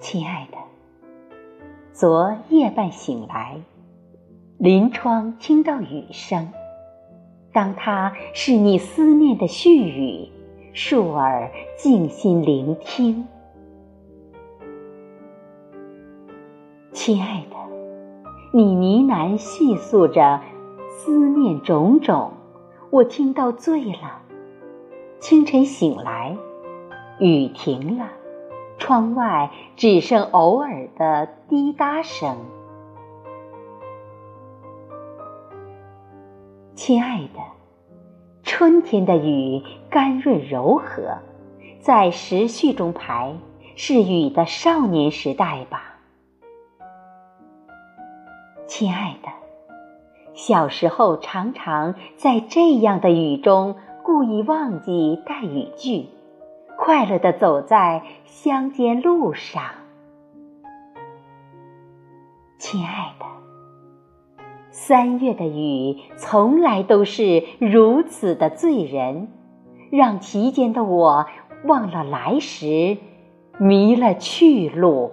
亲爱的，昨夜半醒来，临窗听到雨声，当它是你思念的絮语，竖耳静心聆听。亲爱的，你呢喃细诉着思念种种，我听到醉了。清晨醒来，雨停了。窗外只剩偶尔的滴答声。亲爱的，春天的雨甘润柔和，在时序中排，是雨的少年时代吧。亲爱的，小时候常常在这样的雨中故意忘记带雨具。快乐的走在乡间路上，亲爱的，三月的雨从来都是如此的醉人，让其间的我忘了来时，迷了去路。